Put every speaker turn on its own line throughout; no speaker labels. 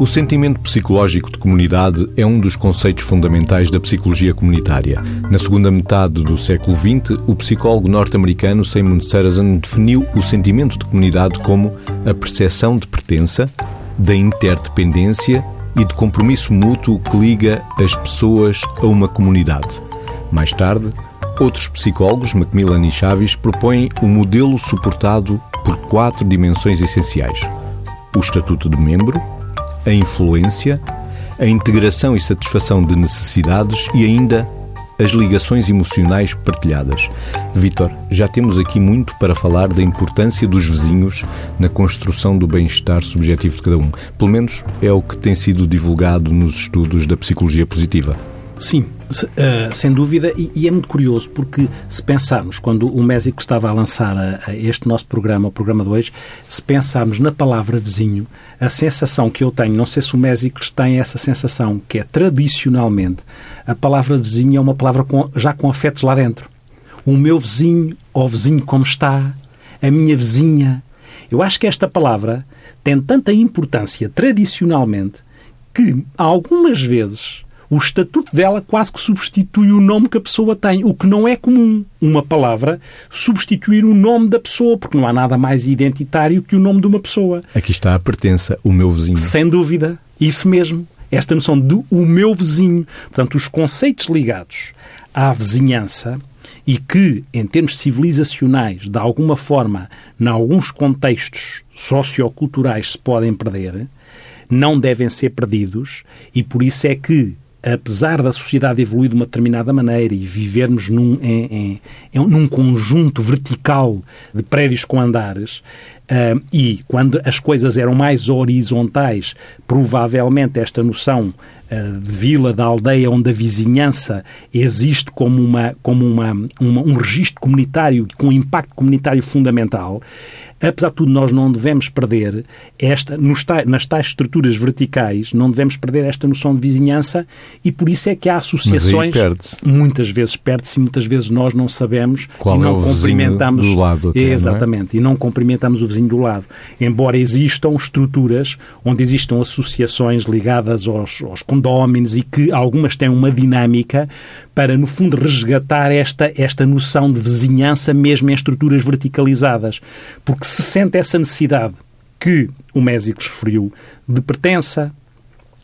O sentimento psicológico de comunidade é um dos conceitos fundamentais da psicologia comunitária. Na segunda metade do século XX, o psicólogo norte-americano Simon Sarazen definiu o sentimento de comunidade como a percepção de pertença, da interdependência e de compromisso mútuo que liga as pessoas a uma comunidade. Mais tarde, outros psicólogos, Macmillan e Chaves, propõem o um modelo suportado por quatro dimensões essenciais: o estatuto de membro, a influência, a integração e satisfação de necessidades e ainda as ligações emocionais partilhadas. Vitor, já temos aqui muito para falar da importância dos vizinhos na construção do bem-estar subjetivo de cada um. Pelo menos é o que tem sido divulgado nos estudos da psicologia positiva.
Sim, Uh, sem dúvida, e, e, é muito curioso porque se pensarmos, quando o Mésico estava a lançar a, a este nosso programa, o programa 2, se pensarmos na palavra vizinho, a sensação que eu tenho, não sei se o Mésico tem essa sensação, que é tradicionalmente a palavra vizinho é uma palavra com, já com afetos lá dentro. O meu vizinho, ou vizinho como está, a minha vizinha. Eu acho que esta palavra tem tanta importância tradicionalmente que algumas vezes o estatuto dela quase que substitui o nome que a pessoa tem, o que não é comum. Uma palavra substituir o nome da pessoa, porque não há nada mais identitário que o nome de uma pessoa.
Aqui está a pertença, o meu vizinho.
Sem dúvida, isso mesmo. Esta noção do o meu vizinho. Portanto, os conceitos ligados à vizinhança e que, em termos civilizacionais, de alguma forma, em alguns contextos socioculturais se podem perder, não devem ser perdidos e por isso é que apesar da sociedade evoluir de uma determinada maneira e vivermos num, em, em, num conjunto vertical de prédios com andares, uh, e quando as coisas eram mais horizontais, provavelmente esta noção uh, de vila, da aldeia, onde a vizinhança existe como, uma, como uma, uma, um registro comunitário com impacto comunitário fundamental, apesar de tudo, nós não devemos perder esta, nos nas tais estruturas verticais, não devemos perder esta noção de vizinhança e por isso é que há associações. Muitas vezes perde-se e muitas vezes nós não sabemos
Qual
e não
é
cumprimentamos.
Do lado até,
Exatamente,
é?
e não cumprimentamos o vizinho do lado. Embora existam estruturas onde existam associações ligadas aos, aos condóminos e que algumas têm uma dinâmica para, no fundo, resgatar esta, esta noção de vizinhança mesmo em estruturas verticalizadas. Porque se sente essa necessidade que o Mésicles referiu de pertença,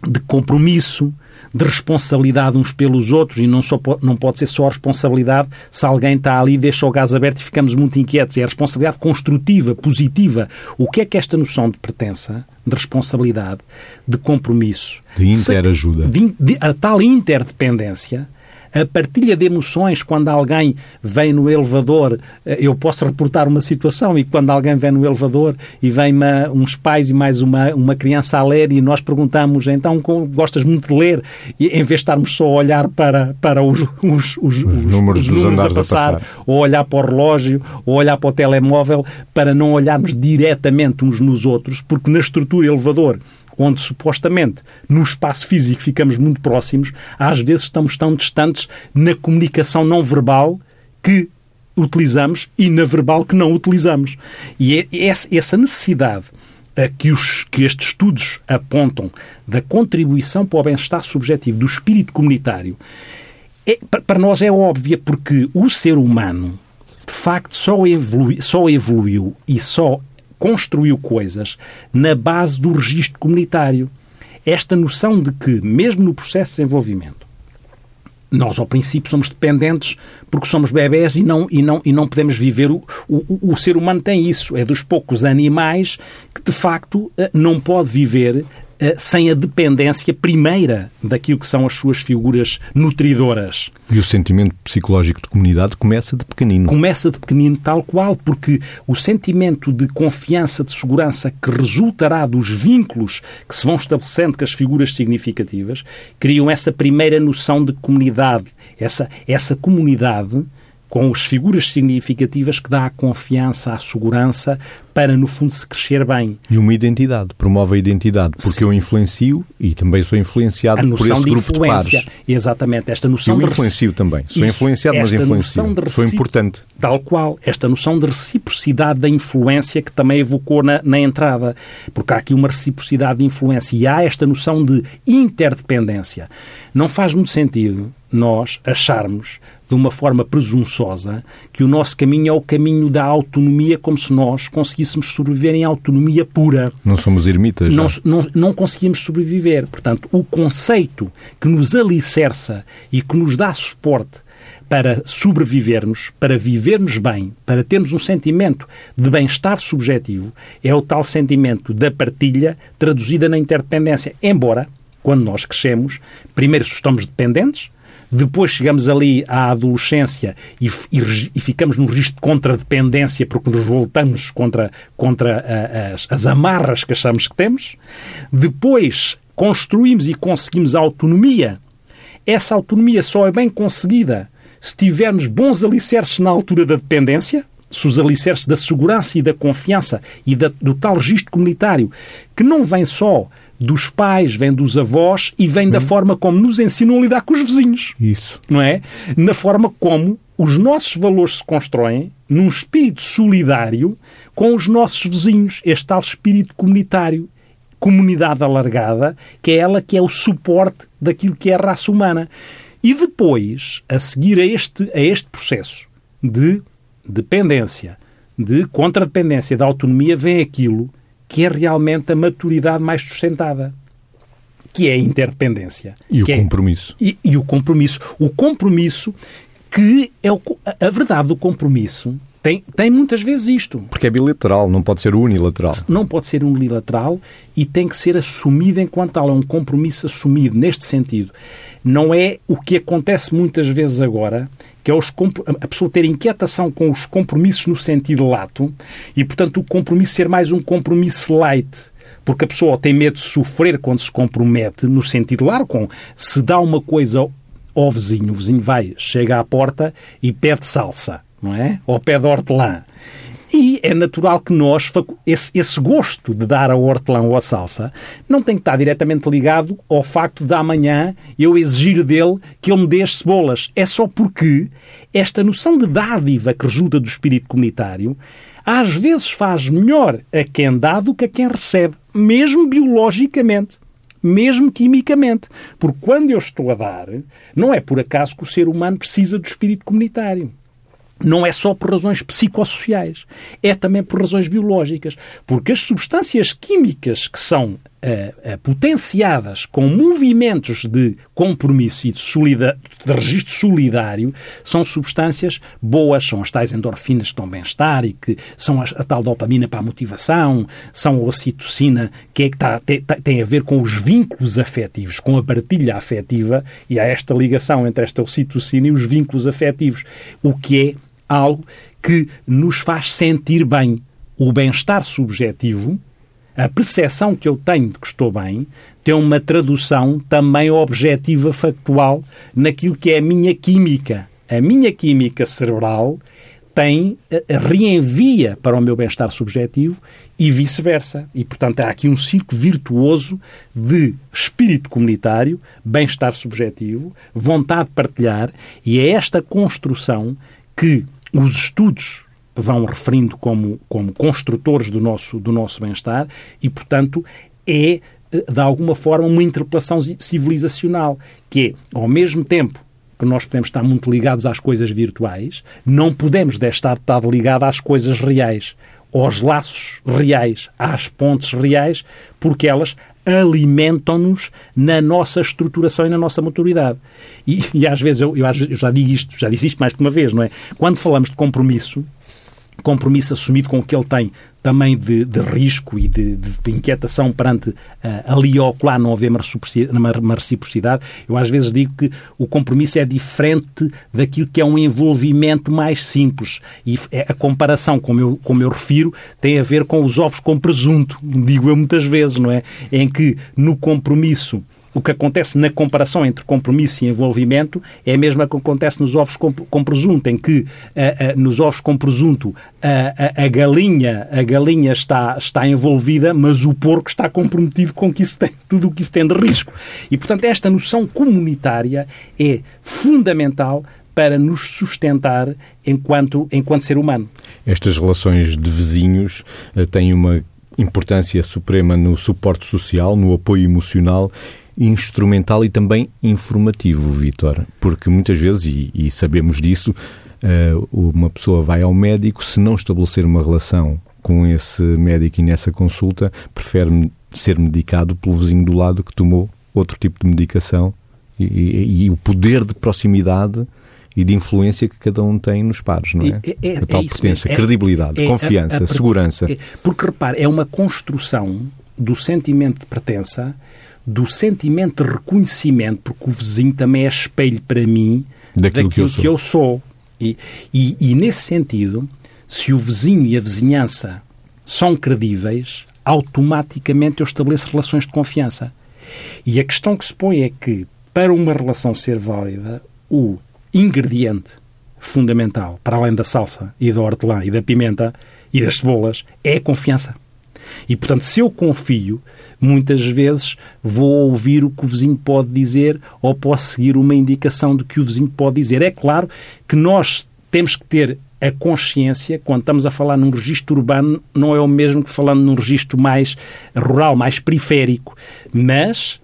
de compromisso, de responsabilidade uns pelos outros e não, só, não pode ser só a responsabilidade se alguém está ali e deixa o gás aberto e ficamos muito inquietos. É a responsabilidade construtiva, positiva. O que é que esta noção de pertença, de responsabilidade, de compromisso...
De interajuda.
De, de, a tal interdependência a partilha de emoções quando alguém vem no elevador. Eh, eu posso reportar uma situação e quando alguém vem no elevador e vem uma, uns pais e mais uma, uma criança a ler e nós perguntamos então gostas muito de ler e em vez de estarmos só a olhar para, para os, os, os, os
números,
os números
a,
passar,
a passar,
ou olhar para o relógio, ou olhar para o telemóvel, para não olharmos diretamente uns nos outros, porque na estrutura elevador onde supostamente no espaço físico ficamos muito próximos, às vezes estamos tão distantes na comunicação não verbal que utilizamos e na verbal que não utilizamos. E é essa necessidade que, os, que estes estudos apontam da contribuição para o bem-estar subjetivo do espírito comunitário é, para nós é óbvia porque o ser humano de facto só, evolui, só evoluiu e só construiu coisas na base do registro comunitário. Esta noção de que, mesmo no processo de desenvolvimento, nós, ao princípio, somos dependentes porque somos bebés e não, e não, e não podemos viver. O, o, o ser humano tem isso. É dos poucos animais que, de facto, eh, não pode viver sem a dependência primeira daquilo que são as suas figuras nutridoras.
E o sentimento psicológico de comunidade começa de pequenino.
Começa de pequenino, tal qual, porque o sentimento de confiança, de segurança que resultará dos vínculos que se vão estabelecendo com as figuras significativas criam essa primeira noção de comunidade. Essa, essa comunidade com as figuras significativas que dá a confiança, a segurança, para, no fundo, se crescer bem.
E uma identidade, promove a identidade, porque Sim. eu influencio e também sou influenciado por esse
de
grupo
influência.
de pares.
Exatamente, esta noção
eu
de...
Influencio também, sou Isso, influenciado, mas influencio. Sou importante.
Tal qual, esta noção de reciprocidade da influência que também evocou na, na entrada, porque há aqui uma reciprocidade de influência e há esta noção de interdependência. Não faz muito sentido nós acharmos de uma forma presunçosa que o nosso caminho é o caminho da autonomia, como se nós conseguíssemos sobreviver em autonomia pura.
Não somos ermitas.
Não, não, não conseguimos sobreviver. Portanto, o conceito que nos alicerça e que nos dá suporte para sobrevivermos, para vivermos bem, para termos um sentimento de bem-estar subjetivo, é o tal sentimento da partilha traduzida na interdependência. Embora, quando nós crescemos, primeiro estamos dependentes, depois chegamos ali à adolescência e, e, e ficamos num registro de contradependência porque nos voltamos contra, contra a, as, as amarras que achamos que temos. Depois construímos e conseguimos a autonomia. Essa autonomia só é bem conseguida se tivermos bons alicerces na altura da dependência, se os alicerces da segurança e da confiança e da, do tal registro comunitário, que não vem só dos pais, vem dos avós e vem hum. da forma como nos ensinam a lidar com os vizinhos.
Isso.
Não é? Na forma como os nossos valores se constroem num espírito solidário com os nossos vizinhos, este tal espírito comunitário, comunidade alargada, que é ela que é o suporte daquilo que é a raça humana. E depois, a seguir a este, a este processo de dependência, de contradependência, da autonomia, vem aquilo que é realmente a maturidade mais sustentada que é a interdependência.
E o
é,
compromisso.
E, e, o compromisso. O compromisso que é o, a verdade do compromisso tem, tem muitas vezes isto.
Porque é bilateral, não pode ser unilateral.
Não pode ser unilateral e tem que ser assumido enquanto tal. É um compromisso assumido neste sentido. Não é o que acontece muitas vezes agora, que é os, a pessoa ter inquietação com os compromissos no sentido lato e, portanto, o compromisso ser mais um compromisso light porque a pessoa tem medo de sofrer quando se compromete, no sentido largo, com se dá uma coisa ao vizinho, o vizinho vai, chega à porta e pede salsa não é? Ou pé de hortelã. E é natural que nós, esse, esse, gosto de dar a hortelã ou a salsa, não tem que estar diretamente ligado ao facto de amanhã eu exigir dele que ele me dê as cebolas. É só porque esta noção de dádiva que resulta do espírito comunitário às vezes faz melhor a quem dá do que a quem recebe, mesmo biologicamente mesmo quimicamente. Porque quando eu estou a dar, não é por acaso que o ser humano precisa do espírito comunitário não é só por razões psicossociais, é também por razões biológicas. Porque as substâncias químicas que são uh, uh, potenciadas com movimentos de compromisso e de, de registro solidário são substâncias boas, são as tais endorfinas que dão bem-estar e que são a, a, tal dopamina para a motivação, são a ocitocina que, é que tá, tem, tem a ver com os vínculos afetivos, com a partilha afetiva e há esta ligação entre esta ocitocina e os vínculos afetivos, o que é algo que nos faz sentir bem. O bem-estar subjetivo, a percepção que eu tenho de que estou bem, tem uma tradução também objetiva, factual, naquilo que é a minha química. A minha química cerebral tem, eh, reenvia para o meu bem-estar subjetivo e vice-versa. E, portanto, há aqui um ciclo virtuoso de espírito comunitário, bem-estar subjetivo, vontade de partilhar, e é esta construção que os estudos vão referindo como, como construtores do nosso, do nosso bem-estar e, portanto, é, eh, de alguma forma, uma interpelação civilizacional, que é, ao mesmo tempo que nós podemos estar muito ligados às coisas virtuais, não podemos deixar de estar ligado às coisas reais, aos laços reais, às pontes reais, porque elas alimentam-nos na nossa estruturação e na nossa maturidade. E, e às vezes, eu, eu, eu já digo isto, já disse isto mais de uma vez, não é? Quando falamos de compromisso, compromisso assumido com o que ele tem também de, de risco e de, de, inquietação perante uh, ali ou lá não haver uma reciprocidade, eu às vezes digo que o compromisso é diferente daquilo que é um envolvimento mais simples. E é, a comparação, como eu, como eu refiro, tem a ver com os ovos com presunto, digo eu muitas vezes, não é? Em que no compromisso o que acontece na comparação entre compromisso e envolvimento é a mesma que acontece nos ovos com, com presunto, em que uh, uh, nos ovos com presunto a, a, a, galinha, a galinha está, está envolvida, mas o porco está comprometido com que isso tem, tudo o que isso tem de risco. E, portanto, esta noção comunitária é fundamental para nos sustentar enquanto, enquanto ser humano.
Estas relações de vizinhos têm uma importância suprema no suporte social, no apoio emocional instrumental e também informativo, Vítor, porque muitas vezes, e, e sabemos disso, uh, uma pessoa vai ao médico, se não estabelecer uma relação com esse médico e nessa consulta, prefere ser medicado pelo vizinho do lado que tomou outro tipo de medicação e, e, e o poder de proximidade e de influência que cada um tem nos pares, não é? é, é a tal é pertença, é, credibilidade, é confiança, a, a, segurança.
É, porque, repare, é uma construção do sentimento de pertença do sentimento de reconhecimento, porque o vizinho também é espelho para mim daquilo, daquilo que eu sou. Que eu sou. E, e, e, nesse sentido, se o vizinho e a vizinhança são credíveis, automaticamente eu estabeleço relações de confiança. E a questão que se põe é que, para uma relação ser válida, o ingrediente fundamental, para além da salsa e da hortelã e da pimenta e das cebolas, é a confiança. E, portanto, se eu confio, muitas vezes vou ouvir o que o vizinho pode dizer ou posso seguir uma indicação do que o vizinho pode dizer. É claro que nós temos que ter a consciência, quando estamos a falar num registro urbano, não é o mesmo que falando num registro mais rural, mais periférico. Mas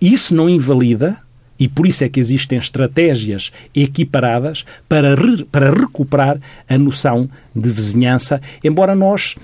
isso não invalida e por isso é que existem estratégias equiparadas para, re, para recuperar a noção de vizinhança, embora nós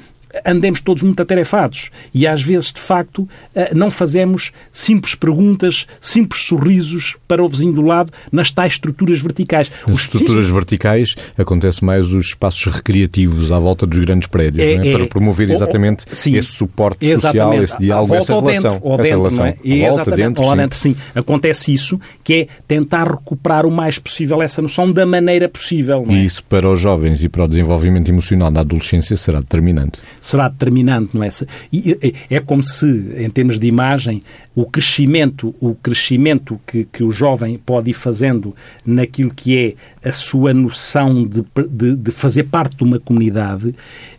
andemos todos muito atarefados e às vezes, de facto, eh, não fazemos simples perguntas, simples sorrisos para o vizinho do lado nas tais estruturas verticais.
Nas estruturas verticais acontece mais os espaços recreativos à volta dos grandes prédios, é, é? para promover exatamente sim, esse suporte social, esse diálogo, essa relação. Dentro,
essa
dentro, relação.
É? E volta, dentro, sim. dentro, sim. Acontece isso, que é tentar recuperar o mais possível essa noção da maneira possível.
E é? isso para os jovens e para o desenvolvimento emocional na adolescência será determinante
será determinante, não é? E é como se, em termos de imagem, o crescimento, o crescimento que, que o jovem pode ir fazendo naquilo que é a sua noção de, de, de fazer parte de uma comunidade,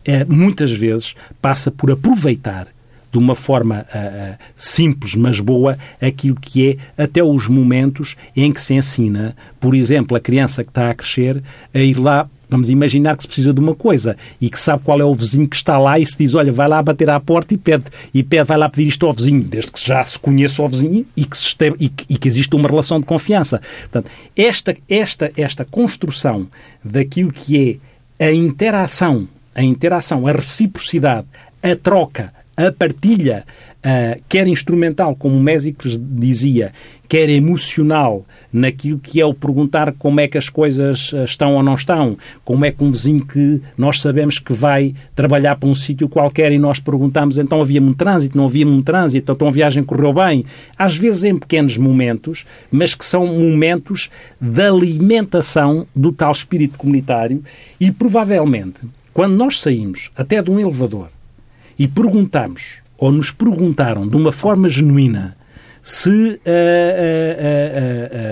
é, muitas vezes passa por aproveitar de uma forma uh, simples, mas boa, aquilo que é até os momentos em que se ensina, por exemplo, a criança que está a crescer, a ir lá Vamos imaginar que se precisa de uma coisa e que sabe qual é o vizinho que está lá e se diz, olha, vai lá bater à porta e pede, e pede, vai lá pedir isto ao vizinho, desde que já se conheça o vizinho e que, se esteve, e que, e que existe uma relação de confiança. Portanto, esta, esta, esta construção daquilo que é a interação, a interação, a reciprocidade, a troca, a partilha, uh, quer instrumental, como o Mésicles dizia, quer emocional, naquilo que é o perguntar como é que as coisas ah, estão ou não estão, como é que um vizinho que nós sabemos que vai trabalhar para um sítio qualquer e nós perguntamos então havia muito trânsito, não havia muito trânsito, então a viagem correu bem. Às vezes em pequenos momentos, mas que são momentos de alimentação do tal espírito comunitário e provavelmente, quando nós saímos até de um elevador e perguntamos ou nos perguntaram de uma forma genuína se uh,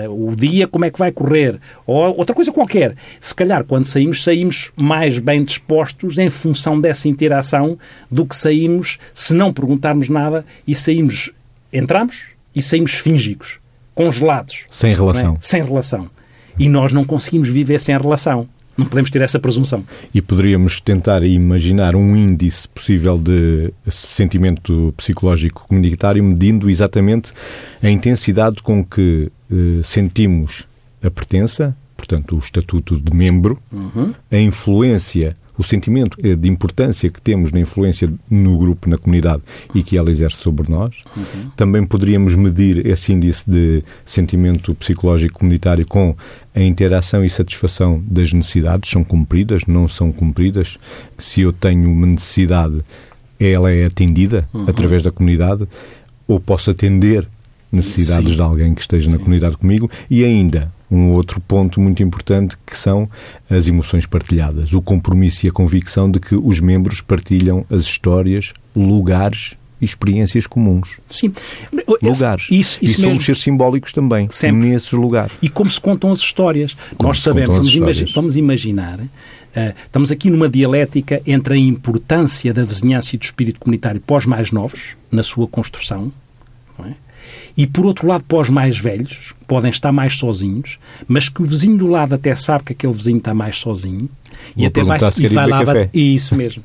uh, uh, o dia como é que vai correr, ou outra coisa qualquer. Se calhar, quando saímos, saímos mais bem dispostos em função dessa interação do que saímos se não perguntarmos nada e saímos, entramos e saímos fíngicos, congelados.
Sem relação. É?
Sem relação. E nós não conseguimos viver sem relação. Não podemos ter essa presunção.
E poderíamos tentar imaginar um índice possível de sentimento psicológico comunitário medindo exatamente a intensidade com que eh, sentimos a pertença, portanto, o estatuto de membro, uhum. a influência o sentimento eh, de importância que temos na influência no grupo, na comunidade e que ela exerce sobre nós. Uhum. Também poderíamos medir esse índice de sentimento psicológico comunitário com a interação e satisfação das necessidades. São cumpridas, não são cumpridas. Se eu tenho uma necessidade, ela é atendida uhum. através da comunidade ou posso atender necessidades Sim. de alguém que esteja Sim. na comunidade comigo e ainda um outro ponto muito importante que são as emoções partilhadas, o compromisso e a convicção de que os membros partilham as histórias, lugares experiências comuns.
Sim.
Lugares.
Isso, isso
e
mesmo.
somos seres simbólicos também,
Sempre.
nesses lugares.
E como se contam as histórias.
Como
Nós sabemos, vamos,
histórias.
vamos imaginar, eh, estamos aqui numa dialética entre a importância da vizinhança e do espírito comunitário os mais novos, na sua construção, não é? E por outro lado para os mais velhos, que podem estar mais sozinhos, mas que o vizinho do lado até sabe que aquele vizinho está mais sozinho e
Vou
até vai, e vai lá
café.
Isso mesmo.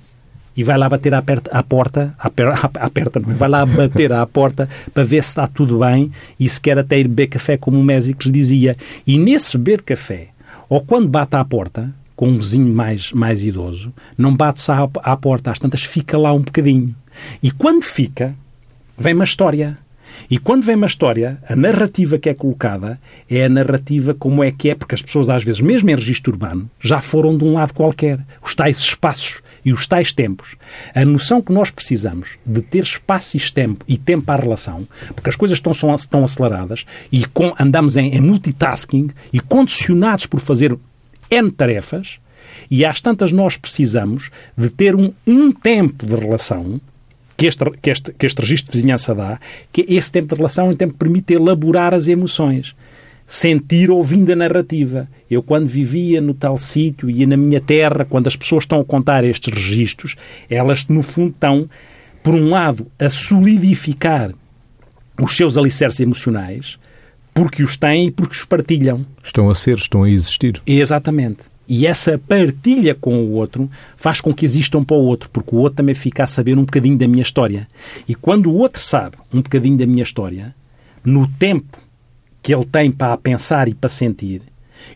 E vai lá bater à, perta- à porta, à, per- à- à perta, não é? Vai lá bater à porta para ver se está tudo bem e se quer até ir beber café, como o Mésicles dizia. E nesse beber café, ou quando bate à porta, com um vizinho mais, mais idoso, não bate-se à, à porta, às tantas fica lá um bocadinho. E quando fica, vem uma história. E quando vem uma história, a narrativa que é colocada é a narrativa como é que é, porque as pessoas às vezes, mesmo em registro urbano, já foram de um lado qualquer. Os tais espaços e os tais tempos. A noção que nós precisamos de ter espaço e tempo, e tempo à relação, porque as coisas estão, são, estão aceleradas e com- andamos em, em multitasking e condicionados por fazer N tarefas, e às tantas nós precisamos de ter um, um tempo de relação que este, que, este, que este registro de vizinhança dá, que esse tempo de relação é um tempo que permite elaborar as emoções. Sentir ouvindo a narrativa. Eu, quando vivia no tal sítio e na minha terra, quando as pessoas estão a contar estes registros, elas, no fundo, estão, por um lado, a solidificar os seus alicerces emocionais, porque os têm e porque os partilham.
Estão a ser, estão a existir.
Exatamente. E essa partilha com o outro faz com que existam para o outro, porque o outro também fica a saber um bocadinho da minha história. E quando o outro sabe um bocadinho da minha história, no tempo que ele tem para pensar e para sentir,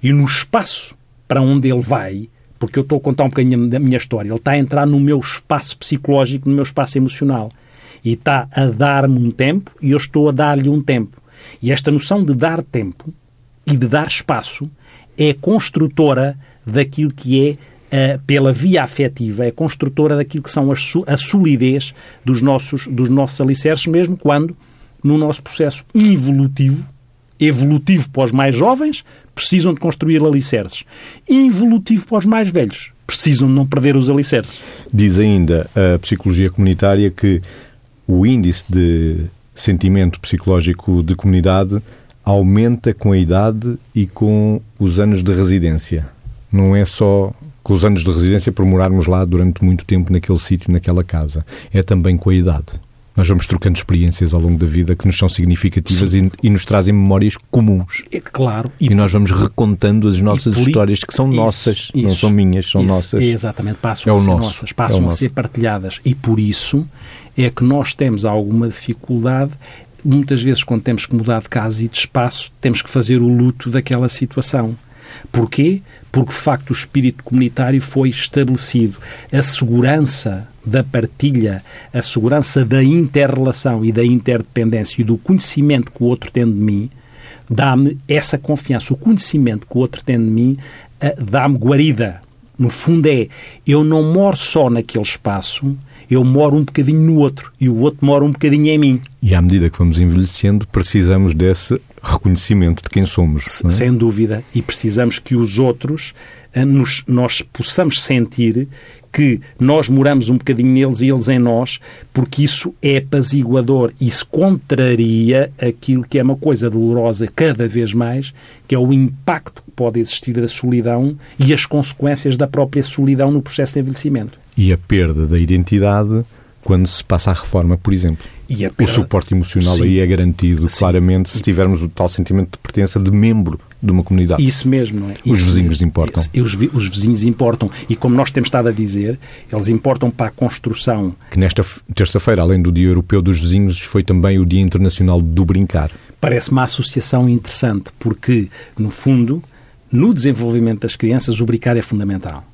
e no espaço para onde ele vai, porque eu estou a contar um bocadinho da minha história, ele está a entrar no meu espaço psicológico, no meu espaço emocional. E está a dar-me um tempo e eu estou a dar-lhe um tempo. E esta noção de dar tempo e de dar espaço é construtora daquilo que é, eh, pela via afetiva, é construtora daquilo que são as a solidez dos nossos, dos nossos alicerces, mesmo quando, no nosso processo evolutivo, evolutivo para os mais jovens, precisam de construir alicerces. Involutivo para os mais velhos, precisam de não perder os alicerces.
Diz ainda a psicologia comunitária que o índice de sentimento psicológico de comunidade aumenta com a idade e com os anos de residência. Não é só com os anos de residência por morarmos lá durante muito tempo naquele sítio, naquela casa. É também com a idade. Nós vamos trocando experiências ao longo da vida que nos são significativas e, e nos trazem memórias comuns.
É claro.
E, nós vamos recontando as nossas
E
histórias, que são
Isso,
nossas, não
isso,
são minhas, são
isso,
nossas.
Exatamente, passam
É
a ser
nosso,
nossas,
é
passam
o
a
nosso.
ser partilhadas. E por isso é que nós temos alguma dificuldade. Muitas vezes, quando temos que mudar de casa e de espaço, temos que fazer o luto daquela situação. Porquê? Porque, de facto, o espírito comunitário foi estabelecido. A segurança da partilha, a segurança da interrelação e da interdependência e do conhecimento que o outro tem de mim, dá-me essa confiança. O conhecimento que o outro tem de mim eh, dá-me guarida. No fundo é, eu não moro só naquele espaço, eu moro um bocadinho no outro e o outro mora um bocadinho em mim.
E à medida que vamos envelhecendo, precisamos desse reconhecimento de quem somos. é?
Sem dúvida. E precisamos que os outros, eh, nos, nós possamos sentir que nós moramos um bocadinho neles e eles em nós, porque isso é apaziguador. Isso contraria aquilo que é uma coisa dolorosa cada vez mais, que é o impacto que pode existir da solidão e as consequências da própria solidão no processo de envelhecimento.
E a perda da identidade quando se passa à reforma, por exemplo.
E a
O
perda-
suporte emocional
Sim.
aí é garantido,
Sim.
claramente, se tivermos o tal sentimento de pertença de membro de uma comunidade.
Isso mesmo, não é?
Os
Isso
vizinhos
mesmo.
importam.
E Os, os vizinhos importam. E como nós temos estado a dizer, eles importam para a construção.
Que nesta terça-feira, além do Dia Europeu dos Vizinhos, foi também o Dia Internacional do Brincar.
Parece uma associação interessante, porque, no fundo, no desenvolvimento das crianças, o brincar é fundamental.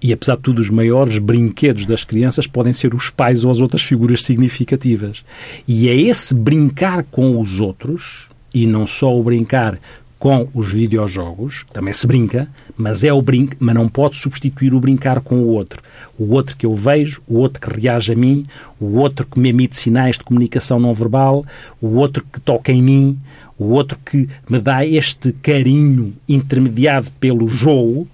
E, apesar de tudo, os maiores brinquedos das crianças podem ser os pais ou as outras figuras significativas. E é esse brincar com os outros, e não só o brincar com os videojogos, também se brinca, mas é o brinco, mas não pode substituir o brincar com o outro. O outro que eu vejo, o outro que reage a mim, o outro que me emite sinais de comunicação não verbal, o outro que toca em mim, o outro que me dá este carinho intermediado pelo jogo,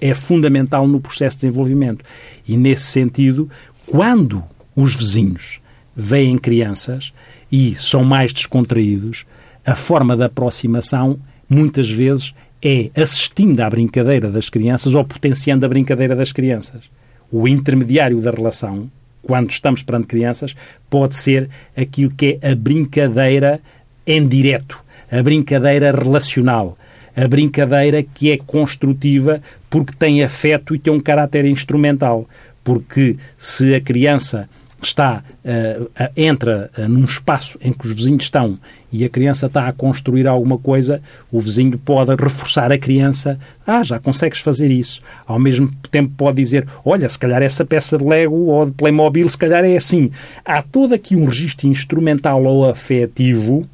é fundamental no processo de desenvolvimento. E, nesse sentido, quando os vizinhos veem crianças e são mais descontraídos, a forma de aproximação, muitas vezes, é assistindo à brincadeira das crianças ou potenciando a brincadeira das crianças. O intermediário da relação, quando estamos perante crianças, pode ser aquilo que é a brincadeira em direto, a brincadeira relacional, a brincadeira que é construtiva porque tem afeto e tem um caráter instrumental. Porque se a criança está uh, entra uh, num espaço em que os vizinhos estão e a criança está a construir alguma coisa, o vizinho pode reforçar a criança. Ah, já consegues fazer isso. Ao mesmo tempo pode dizer, olha, se calhar essa peça de Lego ou de Playmobil, se calhar é assim. Há todo aqui um registro instrumental ou afetivo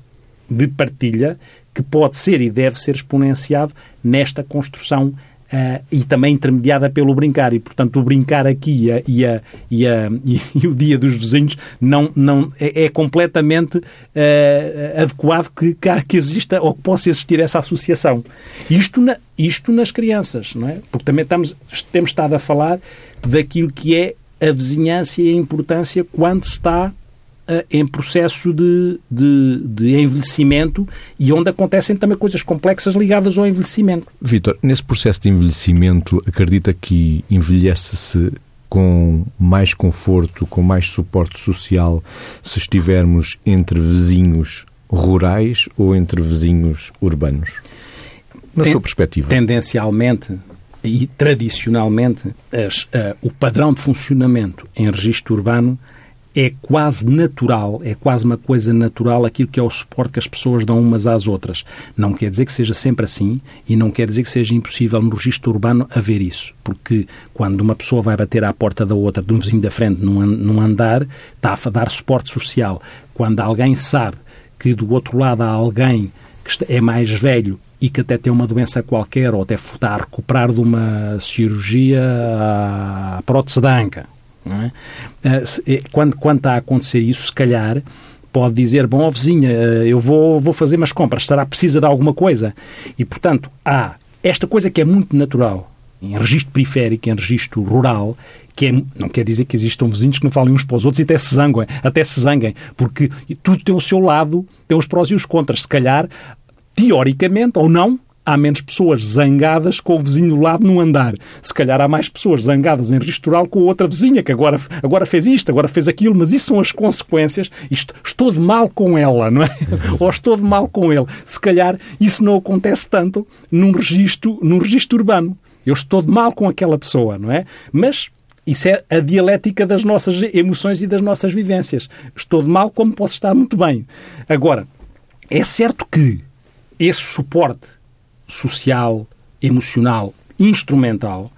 de partilha que pode ser e deve ser exponenciado nesta construção Uh, e também intermediada pelo brincar. E, portanto, o brincar aqui e, a, e, a, e, o dia dos vizinhos não, não, é, é completamente uh, adequado que, que exista ou que possa existir essa associação. Isto, na, isto nas crianças, não é? Porque também estamos, temos estado a falar daquilo que é a vizinhança e a importância quando se está em processo de, de, de, envelhecimento e onde acontecem também coisas complexas ligadas ao envelhecimento.
Vítor, nesse processo de envelhecimento, acredita que envelhece-se com mais conforto, com mais suporte social, se estivermos entre vizinhos rurais ou entre vizinhos urbanos? Na Ten, sua perspectiva.
Tendencialmente e tradicionalmente, as, uh, o padrão de funcionamento em registro urbano é quase natural, é quase uma coisa natural aquilo que é o suporte que as pessoas dão umas às outras. Não quer dizer que seja sempre assim e não quer dizer que seja impossível no registro urbano haver isso, porque quando uma pessoa vai bater à porta da outra, de um vizinho da frente, num, num andar, está a dar suporte social. Quando alguém sabe que do outro lado há alguém que é mais velho e que até tem uma doença qualquer ou até está a recuperar de uma cirurgia à prótese da anca, é? Ah, eh, quando, quando está a acontecer isso, se calhar pode dizer, bom, vizinha, eh, eu vou, vou fazer umas compras, estará precisa de alguma coisa. E, portanto, há esta coisa que é muito natural, em registro periférico, em registro rural, que é, não quer dizer que existam vizinhos que não falem uns para os outros e até se zanguem, até se zanguem, porque tudo tem o seu lado, tem os prós e os contras. Se calhar, teoricamente, ou não, há menos pessoas zangadas com o vizinho do lado no andar. Se calhar há mais pessoas zangadas em registro com a outra vizinha, que agora, agora fez isto, agora fez aquilo, mas isso são as consequências. Isto, estou de mal com ela, não é? Ou estou de mal com ele. Se calhar isso não acontece tanto num registro, num registro urbano. Eu estou de mal com aquela pessoa, não é? Mas isso é a dialética das nossas emoções e das nossas vivências. Estou de mal como posso estar muito bem. Agora, é certo que esse suporte social, emocional, instrumental,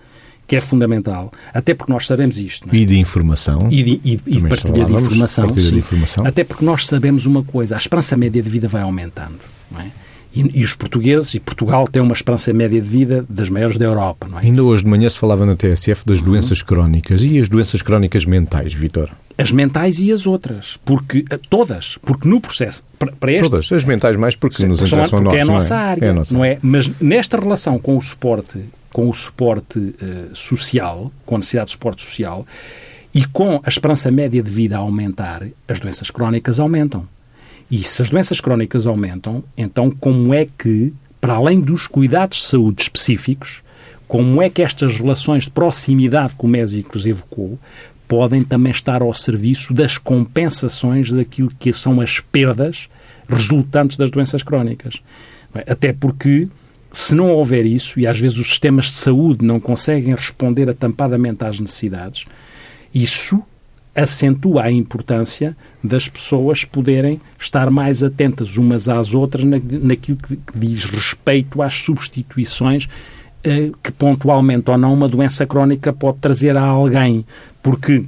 que é fundamental, até porque nós sabemos isto.
É? E de informação.
E de, e, e de partilha de informação, partilha de informação. Até porque nós sabemos uma coisa, a esperança média de vida vai aumentando. Não é? E, e, os portugueses, e Portugal tem uma esperança média de vida das maiores da Europa. Não é?
Ainda hoje de manhã se falava na TSF das uhum. doenças crónicas. E as doenças crónicas mentais, Vitor?
As mentais e as outras. porque eh, Todas. Porque no processo... Para, este,
todas. As mentais mais porque nos interessam
porque
nós, é
a nossa
é?
área. É a nossa não é? Mas nesta relação com o suporte, com o suporte uh, social, com a necessidade de suporte social, e com a esperança média de vida a aumentar, as doenças crónicas aumentam. E se as doenças crónicas aumentam, então como é que, para além dos cuidados de saúde específicos, como é que estas relações de proximidade que o Mésicos evocou podem também estar ao serviço das compensações daquilo que são as perdas resultantes das doenças crónicas. Até porque, se não houver isso, e às vezes os sistemas de saúde não conseguem responder atampadamente às necessidades, isso acentua a importância das pessoas poderem estar mais atentas umas às outras naquilo que diz respeito às substituições que pontualmente ou não uma doença crónica pode trazer a alguém, porque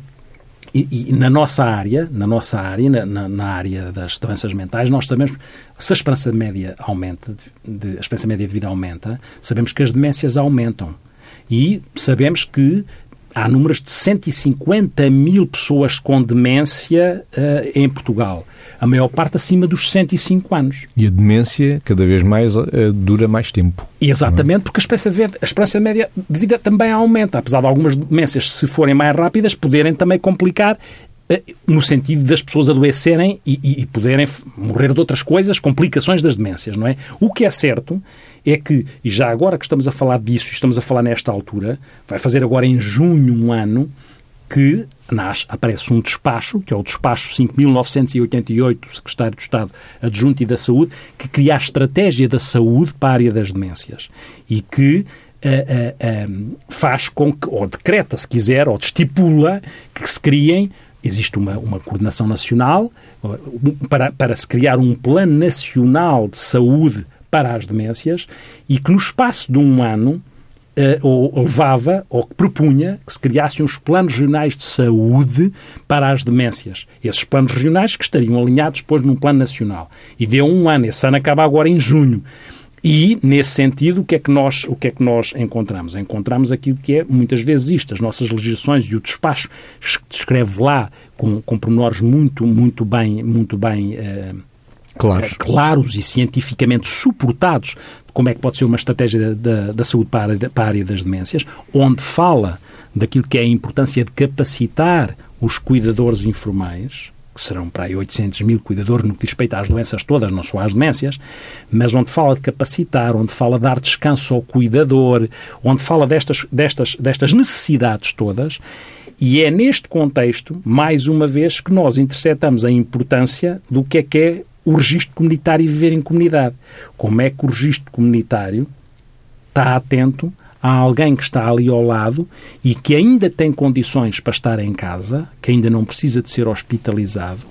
e, e, na nossa área, na nossa área, na, na, área das doenças mentais, nós sabemos se a esperança média aumenta, de, a esperança média de vida aumenta, sabemos que as demências aumentam. E sabemos que há números de 150 mil pessoas com demência uh, em Portugal. A maior parte acima dos 105 anos.
E a demência, cada vez mais, uh, dura mais tempo.
Exatamente, é? porque a esperança, de, a esperança média de vida também aumenta. Apesar de algumas demências, se forem mais rápidas, poderem também complicar eh, no sentido das pessoas adoecerem e, e, e, poderem morrer de outras coisas, complicações das demências, não é? O que é certo é que, e já agora que estamos a falar disso, estamos a falar nesta altura, vai fazer agora em junho um ano, que nasce, aparece um despacho, que é o despacho 5.988 do Secretário de Estado Adjunto e da Saúde, que cria a estratégia da saúde para a área das demências e que uh, uh, um, faz com que, ou decreta, se quiser, ou estipula que se criem existe uma, uma coordenação nacional para, para se criar um plano nacional de saúde para as demências e que no espaço de um ano eh, ou levava, ou que propunha, que se criassem os planos regionais de saúde para as demências. Esses planos regionais que estariam alinhados depois num plano nacional. E deu um ano, esse ano acaba agora em junho. E, nesse sentido, o que, é que nós, o que é que nós encontramos? Encontramos aquilo que é, muitas vezes, isto. As nossas legislações e o despacho escreve lá com, com pormenores muito, muito bem, muito bem uh, claros. claros e cientificamente suportados como é que pode ser uma estratégia da, da, saúde para, para a área das demências, onde fala daquilo que é a importância de capacitar os cuidadores informais, que serão para aí 800 mil cuidadores no que diz respeito às doenças todas, não só às demências, mas onde fala de capacitar, onde fala de dar descanso ao cuidador, onde fala destas, destas, destas necessidades todas. E é neste contexto, mais uma vez, que nós interceptamos a importância do que é que é o registro comunitário e viver em comunidade. Como é que o registro comunitário está atento a alguém que está ali ao lado e que ainda tem condições para estar em casa, que ainda não precisa de ser hospitalizado,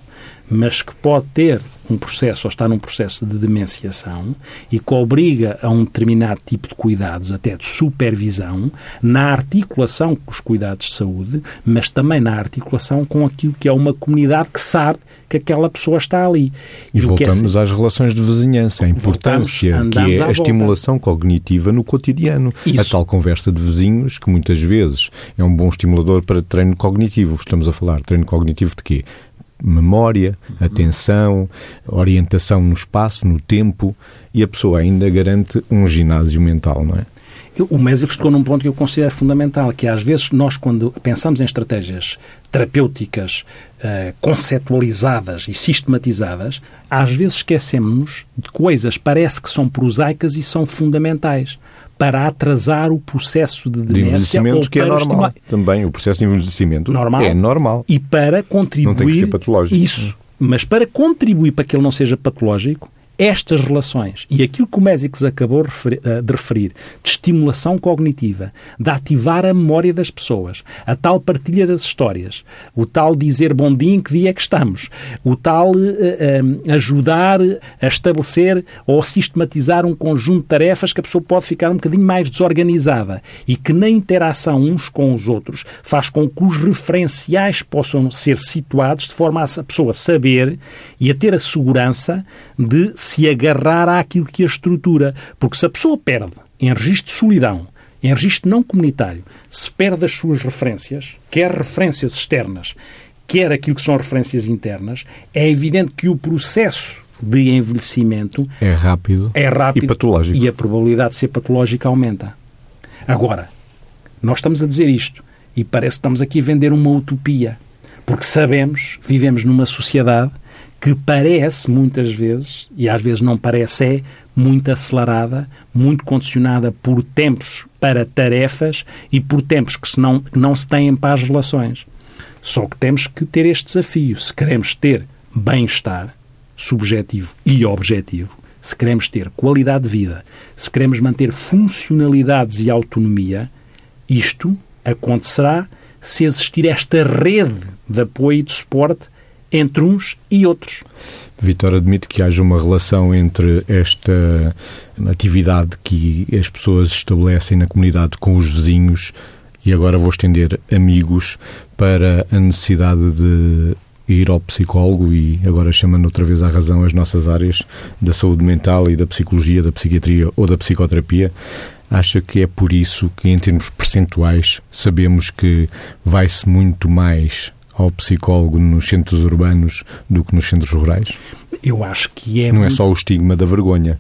mas que pode ter um processo ou está num processo de demenciação e que obriga a um determinado tipo de cuidados, até de supervisão, na articulação com os cuidados de saúde, mas também na articulação com aquilo que é uma comunidade que sabe que aquela pessoa está ali.
E, e é voltamos é, às relações de vizinhança, a importância voltamos, que é a estimulação cognitiva no cotidiano. Isso. A tal conversa de vizinhos, que muitas vezes é um bom estimulador para treino cognitivo. Estamos a falar treino cognitivo de quê? Memória, atenção, orientação no espaço, no tempo, e a pessoa ainda garante um ginásio mental, não é?
O Mésico tocou num ponto que eu considero fundamental, que é, às vezes nós, quando pensamos em estratégias terapêuticas uh, conceptualizadas e sistematizadas, às vezes esquecemos de coisas parece que são prosaicas e são fundamentais para atrasar o processo de demência. De
envelhecimento que é normal. Também o processo de envelhecimento normal. é normal.
E para contribuir... Não
tem que ser patológico.
Isso. Mas para contribuir para que ele não seja patológico, estas relações e aquilo que o Mésicles acabou eh, de referir, de estimulação cognitiva, de ativar a memória das pessoas, a tal partilha das histórias, o tal dizer bom dia em que dia é que estamos, o tal uh, uh, ajudar a estabelecer ou sistematizar um conjunto de tarefas que a pessoa pode ficar um bocadinho mais desorganizada e que na interação uns com os outros faz com que os referenciais possam ser situados de forma a pessoa saber e a ter a segurança de se agarrar àquilo que a estrutura. Porque se a pessoa perde em registro de solidão, em registro não comunitário, se perde as suas referências, quer referências externas, quer aquilo que são referências internas, é evidente que o processo de envelhecimento
é rápido,
é rápido
e patológico.
E a probabilidade de ser patológica aumenta. Agora, nós estamos a dizer isto e parece que estamos aqui a vender uma utopia, porque sabemos, vivemos numa sociedade que parece muitas vezes, e às vezes não parece, é muito acelerada, muito condicionada por tempos para tarefas e por tempos que, se não, não se têm para as relações. Só que temos que ter este desafio. Se queremos ter bem-estar subjetivo e objetivo, se queremos ter qualidade de vida, se queremos manter funcionalidades e autonomia, isto acontecerá se existir esta rede de apoio e de suporte entre uns e outros.
Vitor admite que haja uma relação entre esta atividade que as pessoas estabelecem na comunidade com os vizinhos e agora vou estender amigos para a necessidade de ir ao psicólogo e agora chamando outra vez à razão as nossas áreas da saúde mental e da psicologia, da psiquiatria ou da psicoterapia. Acha que é por isso que, em termos percentuais, sabemos que vai-se muito mais ao psicólogo nos centros urbanos do que nos centros rurais?
Eu acho que é.
Não é só o estigma da vergonha,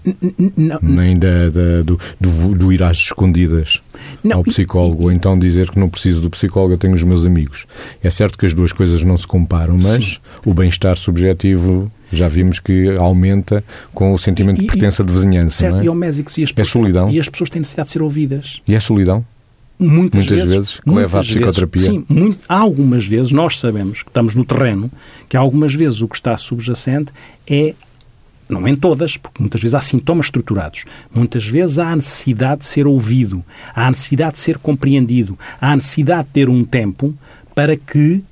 nem da, da do, do, do, ir às escondidas não. ao psicólogo, ou então dizer que não preciso do psicólogo, eu tenho os meus amigos. É certo que as duas coisas não se comparam, mas Sim. o bem-estar subjetivo já vimos que aumenta com o sentimento e, de pertença de vizinhança.
Certo,
não é?
e ao e as pessoas,
é solidão.
E as pessoas têm necessidade de ser ouvidas.
E é solidão?
Muitas, muitas vezes,
vezes que leva à psicoterapia.
Sim, muito, algumas vezes nós sabemos que estamos no terreno, que algumas vezes o que está subjacente é não em todas, porque muitas vezes há sintomas estruturados. Muitas vezes há a necessidade de ser ouvido, há a necessidade de ser compreendido, há a necessidade de ter um tempo para que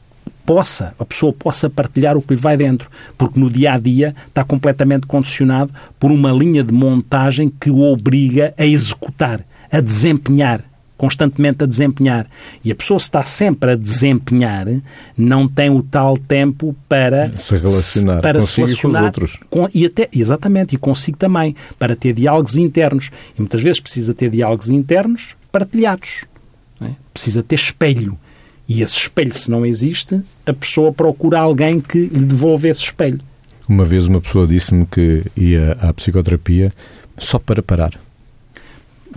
possa, a pessoa possa partilhar o que lhe vai dentro, porque no dia a dia está completamente condicionado por uma linha de montagem que o obriga a executar, a desempenhar constantemente a desempenhar. E a pessoa se está sempre a desempenhar, não tem o tal tempo para
se relacionar, para se relacionar com os outros.
Com, e até, exatamente, e consigo também, para ter diálogos internos. E muitas vezes precisa ter diálogos internos partilhados. É? Precisa ter espelho. E esse espelho, se não existe, a pessoa procura alguém que lhe devolva esse espelho.
Uma vez uma pessoa disse-me que ia à psicoterapia só para parar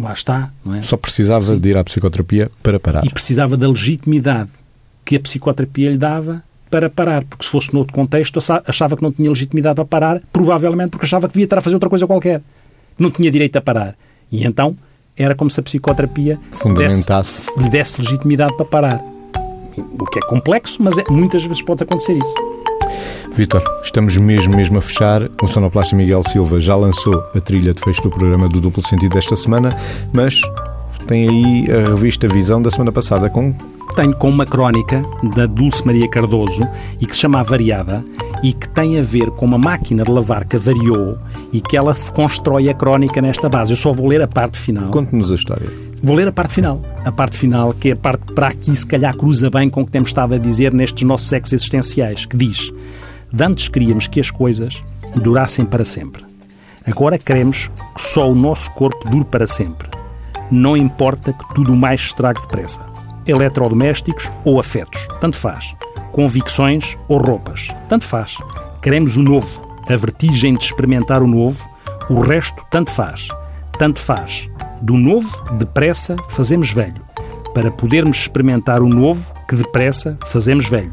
lá está. Não é?
Só precisava Sim. de ir à psicoterapia para parar.
E precisava da legitimidade que a psicoterapia lhe dava para parar, porque se fosse noutro contexto achava que não tinha legitimidade para parar, provavelmente porque achava que devia estar a fazer outra coisa qualquer. Não tinha direito a parar. E então era como se a psicoterapia. Desse, lhe desse legitimidade para parar. O que é complexo, mas é, muitas vezes pode acontecer isso.
Vitor, estamos mesmo, mesmo a fechar. O sonoplasta Miguel Silva já lançou a trilha de fecho do programa do Duplo Sentido desta semana, mas tem aí a revista Visão da semana passada com
tenho com uma crónica da Dulce Maria Cardoso e que se chama A Variada e que tem a ver com uma máquina de lavar que avariou e que ela constrói a crónica nesta base. Eu só vou ler a parte final.
Conte-nos a história.
Vou ler a parte final. A parte final, que é a parte que para aqui se calhar cruza bem com o que temos estado a dizer nestes nossos sexos existenciais, que diz de antes queríamos que as coisas durassem para sempre. Agora queremos que só o nosso corpo dure para sempre. Não importa que tudo mais estrague depressa. Eletrodomésticos ou afetos, tanto faz. Convicções ou roupas, tanto faz. Queremos o novo, a vertigem de experimentar o novo, o resto tanto faz. Tanto faz. Do novo, depressa, fazemos velho. Para podermos experimentar o novo, que depressa fazemos velho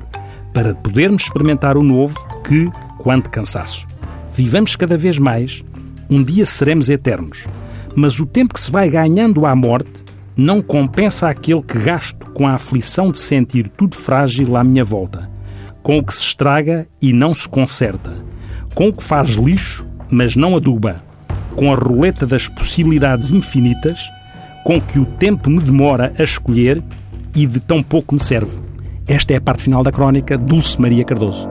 para podermos experimentar o novo que, quanto cansaço. Vivamos cada vez mais, um dia seremos eternos, mas o tempo que se vai ganhando à morte não compensa aquele que gasto com a aflição de sentir tudo frágil à minha volta, com o que se estraga e não se conserta, com o que faz lixo, mas não aduba, com a roleta das possibilidades infinitas, com que o tempo me demora a escolher e de tão pouco me serve. Esta é a parte final da crónica Dulce Maria Cardoso.